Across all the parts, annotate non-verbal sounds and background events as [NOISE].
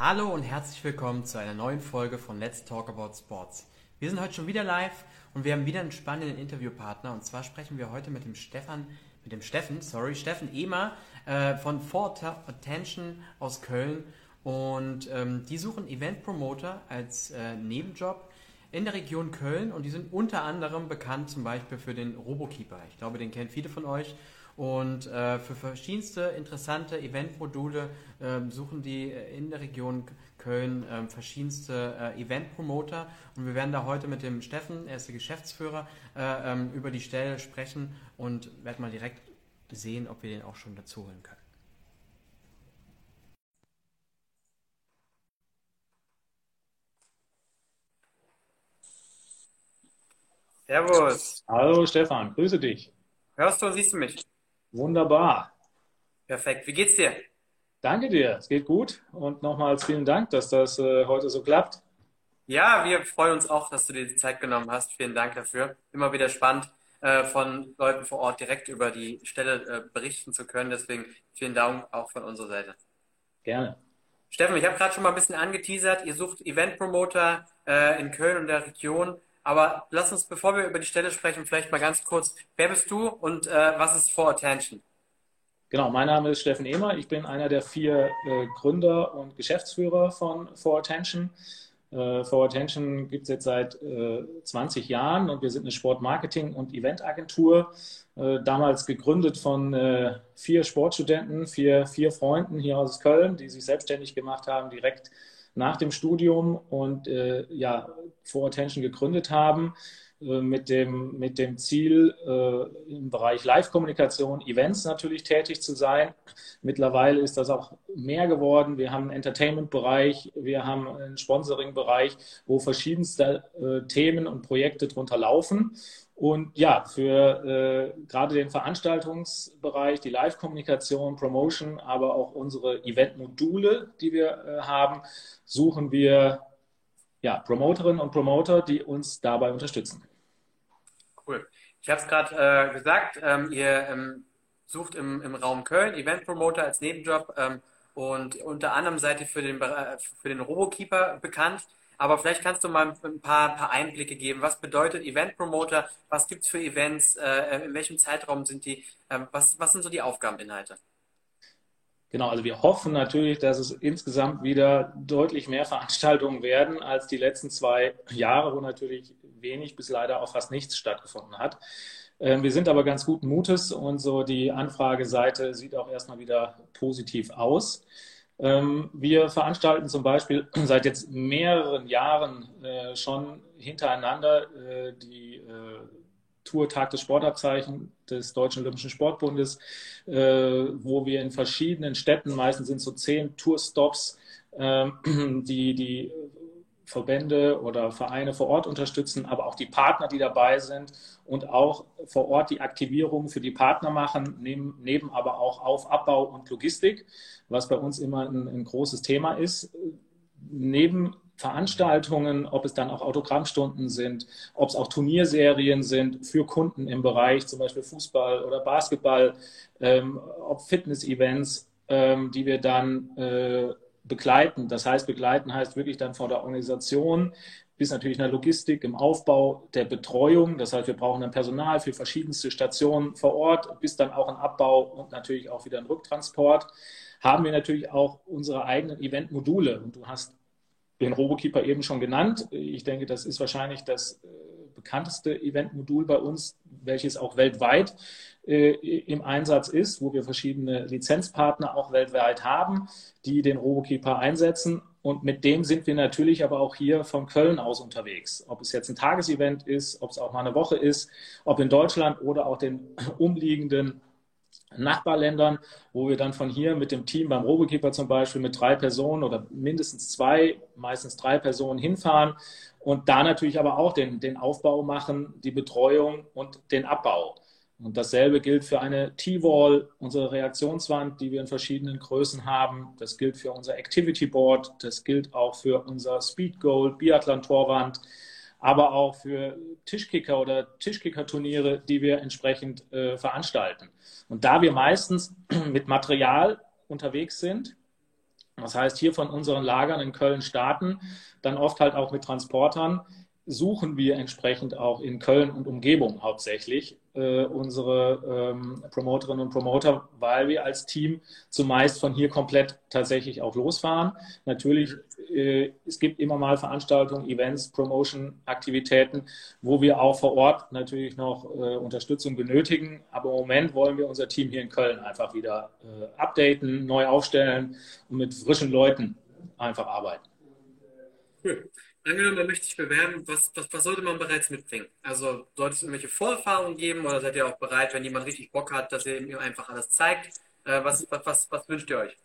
Hallo und herzlich willkommen zu einer neuen Folge von Let's Talk About Sports. Wir sind heute schon wieder live und wir haben wieder einen spannenden Interviewpartner und zwar sprechen wir heute mit dem Stefan, mit dem Steffen, sorry, Steffen Ehmer äh, von For Attention aus Köln und ähm, die suchen Event Promoter als äh, Nebenjob in der Region Köln und die sind unter anderem bekannt zum Beispiel für den Robokeeper. Ich glaube, den kennen viele von euch und äh, für verschiedenste interessante Eventmodule äh, suchen die äh, in der Region Köln äh, verschiedenste äh, Eventpromoter. Und wir werden da heute mit dem Steffen, er ist der Geschäftsführer, äh, ähm, über die Stelle sprechen und werden mal direkt sehen, ob wir den auch schon dazu holen können. Servus. Hallo Stefan, grüße dich. Hörst du und siehst du mich? Wunderbar. Perfekt. Wie geht's dir? Danke dir, es geht gut. Und nochmals vielen Dank, dass das äh, heute so klappt. Ja, wir freuen uns auch, dass du dir die Zeit genommen hast. Vielen Dank dafür. Immer wieder spannend, äh, von Leuten vor Ort direkt über die Stelle äh, berichten zu können. Deswegen vielen Dank auch von unserer Seite. Gerne. Steffen, ich habe gerade schon mal ein bisschen angeteasert. Ihr sucht Event-Promoter äh, in Köln und der Region. Aber lass uns, bevor wir über die Stelle sprechen, vielleicht mal ganz kurz, wer bist du und äh, was ist For Attention? Genau, mein Name ist Steffen Ehmer. Ich bin einer der vier äh, Gründer und Geschäftsführer von For Attention. Äh, For Attention gibt es jetzt seit 20 äh, Jahren und wir sind eine Sportmarketing- und Eventagentur. Äh, damals gegründet von äh, vier Sportstudenten, vier, vier Freunden hier aus Köln, die sich selbstständig gemacht haben, direkt nach dem Studium und äh, ja, For Attention gegründet haben mit dem, mit dem Ziel, äh, im Bereich Live-Kommunikation, Events natürlich tätig zu sein. Mittlerweile ist das auch mehr geworden. Wir haben einen Entertainment-Bereich, wir haben einen Sponsoring-Bereich, wo verschiedenste äh, Themen und Projekte drunter laufen. Und ja, für äh, gerade den Veranstaltungsbereich, die Live-Kommunikation, Promotion, aber auch unsere Event-Module, die wir äh, haben, suchen wir ja, Promoterinnen und Promoter, die uns dabei unterstützen. Cool. Ich habe es gerade äh, gesagt, ähm, ihr ähm, sucht im, im Raum Köln Event-Promoter als Nebenjob ähm, und unter anderem seid ihr für den, für den Robokeeper bekannt. Aber vielleicht kannst du mal ein paar, paar Einblicke geben. Was bedeutet Event Promoter? Was gibt es für Events? Äh, in welchem Zeitraum sind die? Äh, was, was sind so die Aufgabeninhalte? Genau, also wir hoffen natürlich, dass es insgesamt wieder deutlich mehr Veranstaltungen werden als die letzten zwei Jahre, wo natürlich wenig bis leider auch fast nichts stattgefunden hat. Ähm, wir sind aber ganz guten Mutes und so die Anfrageseite sieht auch erstmal wieder positiv aus. Ähm, wir veranstalten zum Beispiel [CLEARS THROAT] seit jetzt mehreren Jahren äh, schon hintereinander äh, die äh, Tour Tag des Sportabzeichen des Deutschen Olympischen Sportbundes, wo wir in verschiedenen Städten, meistens sind so zehn Tourstops, ähm, [CLEARS THROAT] die, die Verbände oder Vereine vor Ort unterstützen, aber auch die Partner, die dabei sind und auch vor Ort die Aktivierung für die Partner machen, neben, neben aber auch Auf-, Abbau und Logistik, was bei uns immer ein, ein großes Thema ist. Neben Veranstaltungen, ob es dann auch Autogrammstunden sind, ob es auch Turnierserien sind für Kunden im Bereich zum Beispiel Fußball oder Basketball, ähm, ob Fitness-Events, ähm, die wir dann äh, begleiten. Das heißt, begleiten heißt wirklich dann von der Organisation bis natürlich in der Logistik, im Aufbau der Betreuung. Das heißt, wir brauchen dann Personal für verschiedenste Stationen vor Ort, bis dann auch ein Abbau und natürlich auch wieder ein Rücktransport. Haben wir natürlich auch unsere eigenen Eventmodule. Und du hast den Robokeeper eben schon genannt. Ich denke, das ist wahrscheinlich das äh, bekannteste Eventmodul bei uns, welches auch weltweit äh, im Einsatz ist, wo wir verschiedene Lizenzpartner auch weltweit haben, die den Robokeeper einsetzen. Und mit dem sind wir natürlich aber auch hier von Köln aus unterwegs. Ob es jetzt ein Tagesevent ist, ob es auch mal eine Woche ist, ob in Deutschland oder auch den umliegenden Nachbarländern, wo wir dann von hier mit dem Team beim Robokeeper zum Beispiel mit drei Personen oder mindestens zwei, meistens drei Personen hinfahren und da natürlich aber auch den, den Aufbau machen, die Betreuung und den Abbau. Und dasselbe gilt für eine T-Wall, unsere Reaktionswand, die wir in verschiedenen Größen haben. Das gilt für unser Activity Board. Das gilt auch für unser Speed Goal, Biathlon-Torwand, aber auch für Tischkicker oder Tischkicker-Turniere, die wir entsprechend äh, veranstalten. Und da wir meistens [CLEARS THROAT] mit Material unterwegs sind, Das heißt, hier von unseren Lagern in Köln starten, dann oft halt auch mit Transportern, suchen wir entsprechend auch in Köln und Umgebung hauptsächlich äh, unsere ähm, Promoterinnen und Promoter, weil wir als Team zumeist von hier komplett tatsächlich auch losfahren. Natürlich, äh, es gibt immer mal Veranstaltungen, Events, Promotion-Aktivitäten, wo wir auch vor Ort natürlich noch äh, Unterstützung benötigen. Aber im Moment wollen wir unser Team hier in Köln einfach wieder äh, updaten, neu aufstellen und mit frischen Leuten einfach arbeiten. Cool. Angenommen, man möchte sich bewerben, was, was, was sollte man bereits mitbringen? Also sollte es irgendwelche Vorerfahrungen geben oder seid ihr auch bereit, wenn jemand richtig Bock hat, dass ihr ihm einfach alles zeigt? Äh, was, was, wünscht ihr euch?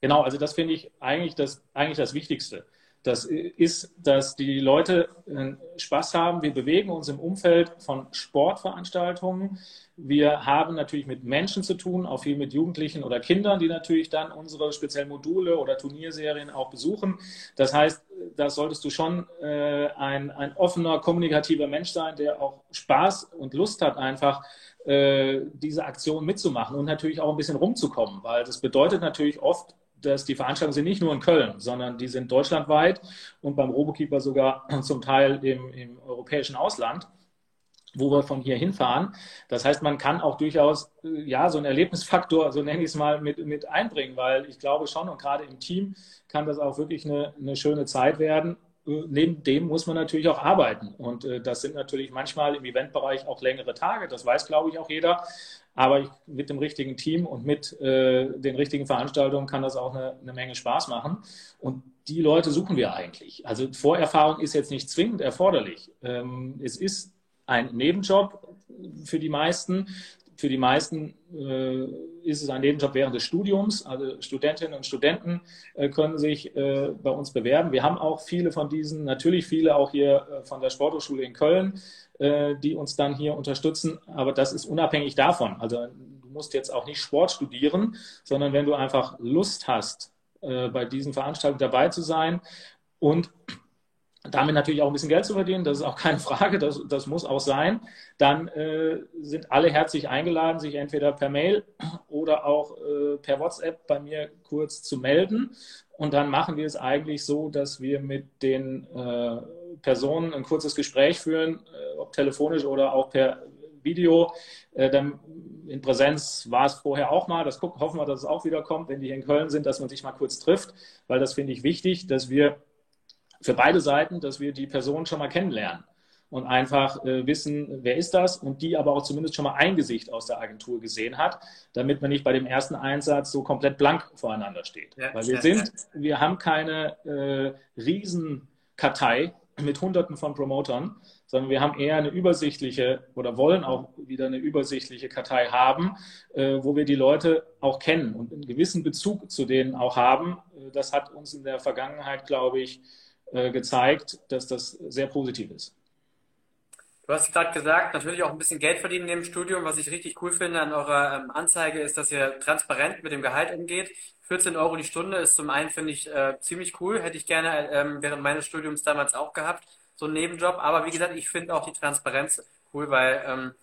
Genau, also das finde ich eigentlich das, eigentlich das Wichtigste. Das ist, dass die Leute äh, Spaß haben. Wir bewegen uns im Umfeld von Sportveranstaltungen. Wir haben natürlich mit Menschen zu tun, auch viel mit Jugendlichen oder Kindern, die natürlich dann unsere speziellen Module oder Turnierserien auch besuchen. Das heißt, da solltest du schon äh, ein, ein offener, kommunikativer Mensch sein, der auch Spaß und Lust hat, einfach äh, diese Aktion mitzumachen und natürlich auch ein bisschen rumzukommen, weil das bedeutet natürlich oft dass die Veranstaltungen sind nicht nur in Köln, sondern die sind deutschlandweit und beim Robokeeper sogar [CLEARS THROAT] zum Teil im, im europäischen Ausland wo wir von hier hinfahren. Das heißt, man kann auch durchaus ja so einen Erlebnisfaktor, so nenne ich es mal, mit, mit einbringen, weil ich glaube schon und gerade im Team kann das auch wirklich eine, eine schöne Zeit werden. Neben dem muss man natürlich auch arbeiten. Und äh, das sind natürlich manchmal im Eventbereich auch längere Tage. Das weiß, glaube ich, auch jeder. Aber mit dem richtigen Team und mit äh, den richtigen Veranstaltungen kann das auch eine, eine, Menge Spaß machen. Und die Leute suchen wir eigentlich. Also Vorerfahrung ist jetzt nicht zwingend erforderlich. Ähm, es ist ein Nebenjob für die meisten. Für die meisten äh, ist es ein Nebenjob während des Studiums. Also Studentinnen und Studenten äh, können sich äh, bei uns bewerben. Wir haben auch viele von diesen, natürlich viele auch hier äh, von der Sporthochschule in Köln, äh, die uns dann hier unterstützen. Aber das ist unabhängig davon. Also du musst jetzt auch nicht Sport studieren, sondern wenn du einfach Lust hast, äh, bei diesen Veranstaltungen dabei zu sein und damit natürlich auch ein bisschen Geld zu verdienen, das ist auch keine Frage, das, das muss auch sein, dann äh, sind alle herzlich eingeladen, sich entweder per Mail oder auch äh, per WhatsApp bei mir kurz zu melden. Und dann machen wir es eigentlich so, dass wir mit den äh, Personen ein kurzes Gespräch führen, äh, ob telefonisch oder auch per Video. Äh, dann in Präsenz war es vorher auch mal. Das gucken, hoffen wir, dass es auch wieder kommt, wenn die hier in Köln sind, dass man sich mal kurz trifft, weil das finde ich wichtig, dass wir für beide Seiten, dass wir die Person schon mal kennenlernen und einfach äh, wissen, wer ist das und die aber auch zumindest schon mal ein Gesicht aus der Agentur gesehen hat, damit man nicht bei dem ersten Einsatz so komplett blank voreinander steht. Ja, Weil wir sind, wir haben keine äh, Riesenkartei mit Hunderten von Promotern, sondern wir haben eher eine übersichtliche oder wollen auch wieder eine übersichtliche Kartei haben, äh, wo wir die Leute auch kennen und einen gewissen Bezug zu denen auch haben. Äh, das hat uns in der Vergangenheit, glaube ich, gezeigt, dass das sehr positiv ist. Du hast gerade gesagt, natürlich auch ein bisschen Geld verdienen neben dem Studium. Was ich richtig cool finde an eurer ähm, Anzeige ist, dass ihr transparent mit dem Gehalt umgeht. 14 Euro die Stunde ist zum einen, finde ich, äh, ziemlich cool. Hätte ich gerne ähm, während meines Studiums damals auch gehabt, so einen Nebenjob. Aber wie gesagt, ich finde auch die Transparenz cool, weil ähm,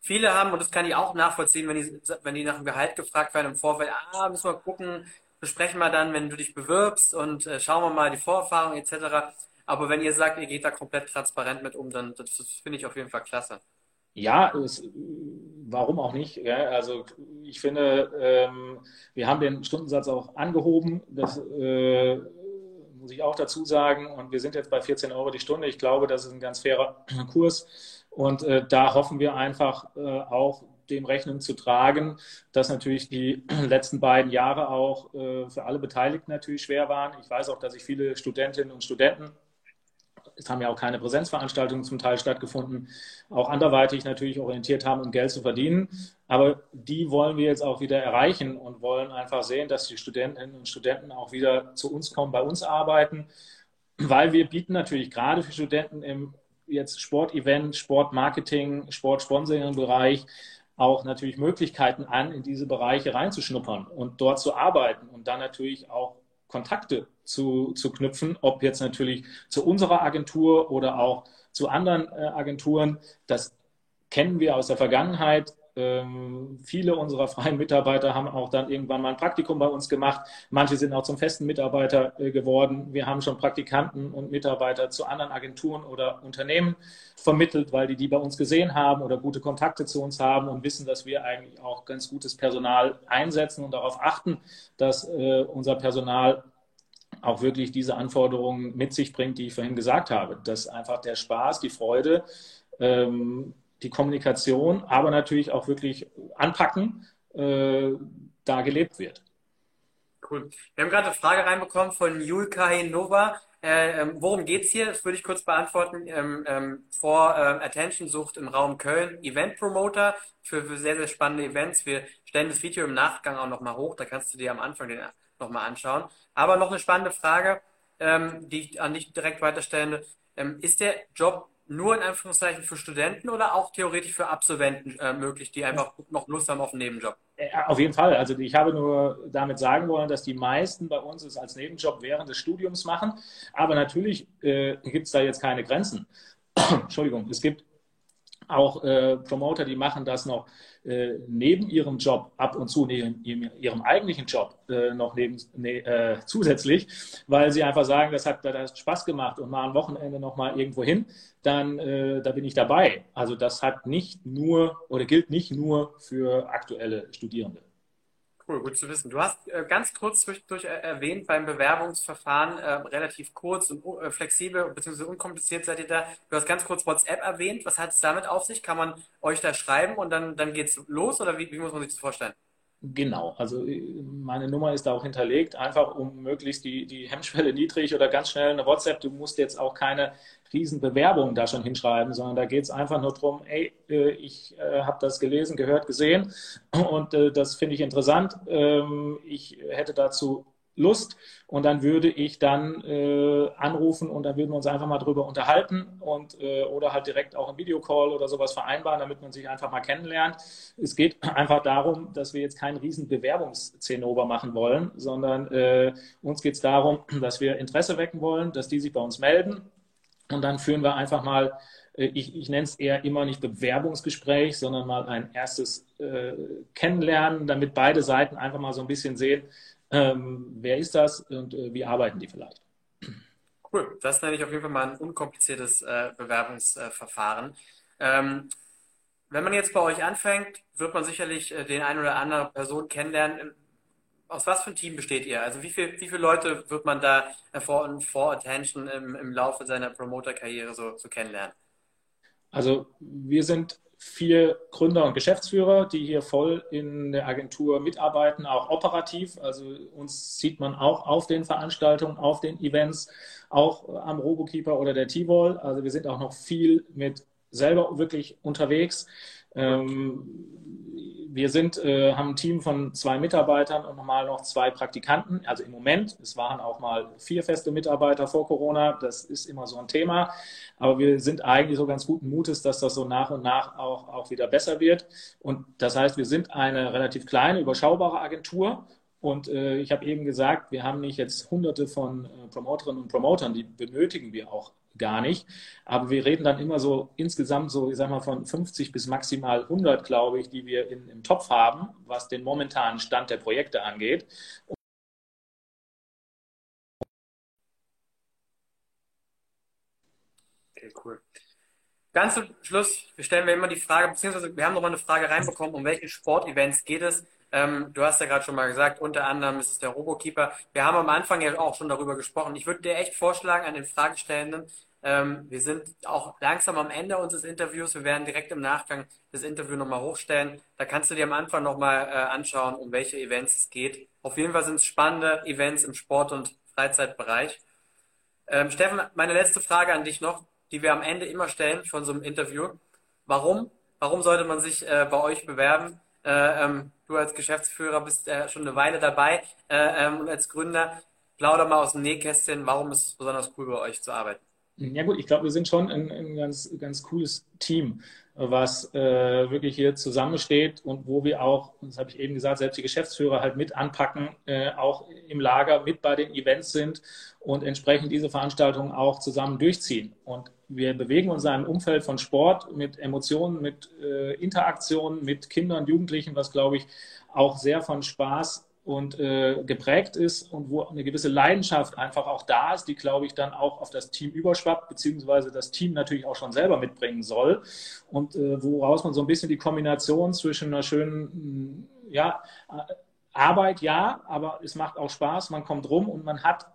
viele haben, und das kann ich auch nachvollziehen, wenn die, wenn die nach dem Gehalt gefragt werden im Vorfeld, ah, müssen wir gucken, besprechen wir dann, wenn du dich bewirbst und äh, schauen wir mal die Vorerfahrung etc. Aber wenn ihr sagt, ihr geht da komplett transparent mit um, dann das, das finde ich auf jeden Fall klasse. Ja, es, warum auch nicht? Ja, also ich finde, ähm, wir haben den Stundensatz auch angehoben. Das äh, muss ich auch dazu sagen. Und wir sind jetzt bei 14 Euro die Stunde. Ich glaube, das ist ein ganz fairer [CLEARS THROAT] Kurs. Und äh, da hoffen wir einfach äh, auch dem Rechnung zu tragen, dass natürlich die [CLEARS THROAT] letzten beiden Jahre auch äh, für alle Beteiligten natürlich schwer waren. Ich weiß auch, dass sich viele Studentinnen und Studenten es haben ja auch keine Präsenzveranstaltungen zum Teil stattgefunden, auch anderweitig natürlich orientiert haben, um Geld zu verdienen. Aber die wollen wir jetzt auch wieder erreichen und wollen einfach sehen, dass die Studentinnen und Studenten auch wieder zu uns kommen, bei uns arbeiten, weil wir bieten natürlich gerade für Studenten im jetzt Sportevent, Sportmarketing, Sportsponsoring-Bereich auch natürlich Möglichkeiten an, in diese Bereiche reinzuschnuppern und dort zu arbeiten und dann natürlich auch Kontakte zu, zu knüpfen, ob jetzt natürlich zu unserer Agentur oder auch zu anderen äh, Agenturen. Das kennen wir aus der Vergangenheit. Ähm, viele unserer freien Mitarbeiter haben auch dann irgendwann mal ein Praktikum bei uns gemacht. Manche sind auch zum festen Mitarbeiter äh, geworden. Wir haben schon Praktikanten und Mitarbeiter zu anderen Agenturen oder Unternehmen vermittelt, weil die die bei uns gesehen haben oder gute Kontakte zu uns haben und wissen, dass wir eigentlich auch ganz gutes Personal einsetzen und darauf achten, dass äh, unser Personal auch wirklich diese Anforderungen mit sich bringt, die ich vorhin gesagt habe. Dass einfach der Spaß, die Freude, ähm, die Kommunikation, aber natürlich auch wirklich anpacken, äh, da gelebt wird. Cool. Wir haben gerade eine Frage reinbekommen von Julka Nova. Äh, ähm, worum geht es hier? Das würde ich kurz beantworten. Ähm, ähm, vor äh, Attention sucht im Raum Köln Event Promoter für, für, sehr, sehr spannende Events. Wir stellen das Video im Nachgang auch nochmal hoch. Da kannst du dir am Anfang den nochmal anschauen. Aber noch eine spannende Frage, ähm, die ich an dich direkt weiterstelle. Ähm, ist der Job nur in Anführungszeichen für Studenten oder auch theoretisch für Absolventen äh, möglich, die einfach noch Lust haben auf einen Nebenjob? Äh, auf jeden Fall. Also ich habe nur damit sagen wollen, dass die meisten bei uns es als Nebenjob während des Studiums machen. Aber natürlich äh, gibt es da jetzt keine Grenzen. [CLEARS THROAT] Entschuldigung, es gibt auch äh, Promoter, die machen das noch äh, neben ihrem Job ab und zu, neben ihrem eigentlichen Job äh, noch neben, ne, äh, zusätzlich, weil sie einfach sagen, das hat, das hat Spaß gemacht und mal am Wochenende noch mal irgendwo hin, dann äh, da bin ich dabei. Also das hat nicht nur oder gilt nicht nur für aktuelle Studierende. Cool, gut zu wissen. Du hast äh, ganz kurz zwischendurch äh, erwähnt, beim Bewerbungsverfahren äh, relativ kurz und uh, flexibel bzw. unkompliziert seid ihr da. Du hast ganz kurz WhatsApp erwähnt. Was hat es damit auf sich? Kann man euch da schreiben und dann, dann es los oder wie, wie muss man sich das vorstellen? Genau, also äh, meine Nummer ist da auch hinterlegt, einfach um möglichst die, die Hemmschwelle niedrig oder ganz schnell eine WhatsApp. Du musst jetzt auch keine Riesenbewerbung da schon hinschreiben, sondern da geht es einfach nur darum, ey, äh, ich äh, habe das gelesen, gehört, gesehen und das finde ich interessant. Ähm, ich hätte dazu Lust und dann würde ich dann äh, anrufen und dann würden wir uns einfach mal drüber unterhalten und äh, oder halt direkt auch im Videocall oder sowas vereinbaren, damit man sich einfach mal kennenlernt. Es geht [CLEARS THROAT] einfach darum, dass wir jetzt keinen riesen Bewerbungszinnober machen wollen, sondern äh, uns geht es darum, [CLEARS THROAT] dass wir Interesse wecken wollen, dass die sich bei uns melden und dann führen wir einfach mal, äh, ich, ich nenne es eher immer nicht Bewerbungsgespräch, sondern mal ein erstes äh, Kennenlernen, damit beide Seiten einfach mal so ein bisschen sehen, ähm, wer ist das und äh, wie arbeiten die vielleicht. Cool, das nenne ich auf jeden Fall mal ein unkompliziertes äh, Bewerbungsverfahren. Ähm, wenn man jetzt bei euch anfängt, wird man sicherlich äh, den ein oder andere Person kennenlernen aus was für ein Team besteht ihr? Also wie, viel, wie viele Leute wird man da vor, vor Attention im, im Laufe seiner Promoter-Karriere so, so kennenlernen? Also wir sind vier Gründer und Geschäftsführer, die hier voll in der Agentur mitarbeiten, auch operativ. Also uns sieht man auch auf den Veranstaltungen, auf den Events, auch am Robokeeper oder der T-Wall. Also wir sind auch noch viel mit selber wirklich unterwegs. Ähm, wir sind, äh, haben ein Team von zwei Mitarbeitern und nochmal noch zwei Praktikanten. Also im Moment, es waren auch mal vier feste Mitarbeiter vor Corona. Das ist immer so ein Thema. Aber wir sind eigentlich so ganz guten Mutes, dass das so nach und nach auch, auch wieder besser wird. Und das heißt, wir sind eine relativ kleine, überschaubare Agentur. Und äh, ich habe eben gesagt, wir haben nicht jetzt hunderte von äh, Promoterinnen und Promotern, die benötigen wir auch gar nicht. Aber wir reden dann immer so insgesamt so, ich sag mal, von 50 bis maximal 100, glaube ich, die wir in, im Topf haben, was den momentanen Stand der Projekte angeht. Okay, cool. Ganz zum Schluss stellen wir immer die Frage, beziehungsweise wir haben nochmal eine Frage reinbekommen, um welche Sportevents geht es? Ähm, du hast ja gerade schon mal gesagt, unter anderem ist es der Robokeeper. Wir haben am Anfang ja auch schon darüber gesprochen. Ich würde dir echt vorschlagen an den Fragestellenden, ähm, wir sind auch langsam am Ende unseres Interviews. Wir werden direkt im Nachgang das Interview nochmal hochstellen. Da kannst du dir am Anfang nochmal äh, anschauen, um welche Events es geht. Auf jeden Fall sind es spannende Events im Sport- und Freizeitbereich. Ähm, Steffen, meine letzte Frage an dich noch, die wir am Ende immer stellen von so einem Interview. Warum? Warum sollte man sich äh, bei euch bewerben? Äh, ähm, du als Geschäftsführer bist äh, schon eine Weile dabei äh, ähm, und als Gründer. Plauder mal aus dem Nähkästchen. Warum ist es besonders cool, bei euch zu arbeiten? Ja gut, ich glaube, wir sind schon ein, ein, ganz, ganz cooles Team, was äh, wirklich hier zusammensteht und wo wir auch, das habe ich eben gesagt, selbst die Geschäftsführer halt mit anpacken, äh, auch im Lager mit bei den Events sind und entsprechend diese Veranstaltungen auch zusammen durchziehen. Und wir bewegen uns in einem Umfeld von Sport mit Emotionen, mit äh, Interaktionen mit Kindern, Jugendlichen, was glaube ich auch sehr von Spaß und äh, geprägt ist und wo eine gewisse Leidenschaft einfach auch da ist, die, glaube ich, dann auch auf das Team überschwappt, beziehungsweise das Team natürlich auch schon selber mitbringen soll und äh, woraus man so ein bisschen die Kombination zwischen einer schönen, ja, Arbeit, ja, aber es macht auch Spaß, man kommt rum und man hat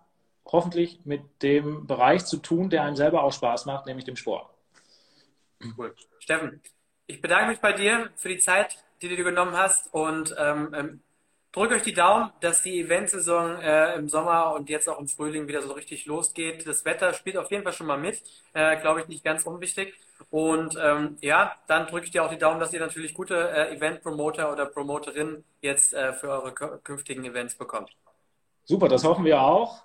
hoffentlich mit dem Bereich zu tun, der einem selber auch Spaß macht, nämlich dem Sport. Cool. Steffen, ich bedanke mich bei dir für die Zeit, die du genommen hast und ähm, ähm drückt euch die Daumen, dass die Eventsaison äh, im Sommer und jetzt auch im Frühling wieder so richtig losgeht. Das Wetter spielt auf jeden Fall schon mal mit, äh, glaube ich, nicht ganz unwichtig. Und ähm, ja, dann drücke ich dir auch die Daumen, dass ihr natürlich gute äh, Event-Promoter oder Promoterinnen jetzt äh, für eure künftigen Events bekommt. Super, das hoffen wir auch.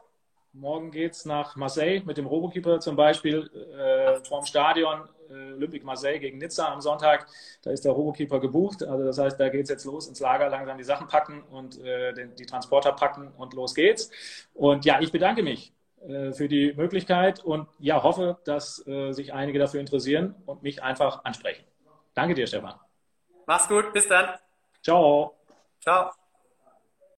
Morgen geht es nach Marseille mit dem Robokeeper zum Beispiel äh, vom Stadion äh, Olympique Marseille gegen Nizza am Sonntag. Da ist der Robokeeper gebucht. Also das heißt, da geht es jetzt los ins Lager, langsam die Sachen packen und äh, den, die Transporter packen und los geht's. Und ja, ich bedanke mich äh, für die Möglichkeit und ja, hoffe, dass äh, sich einige dafür interessieren und mich einfach ansprechen. Danke dir, Stefan. Mach's gut, bis dann. Ciao. Ciao.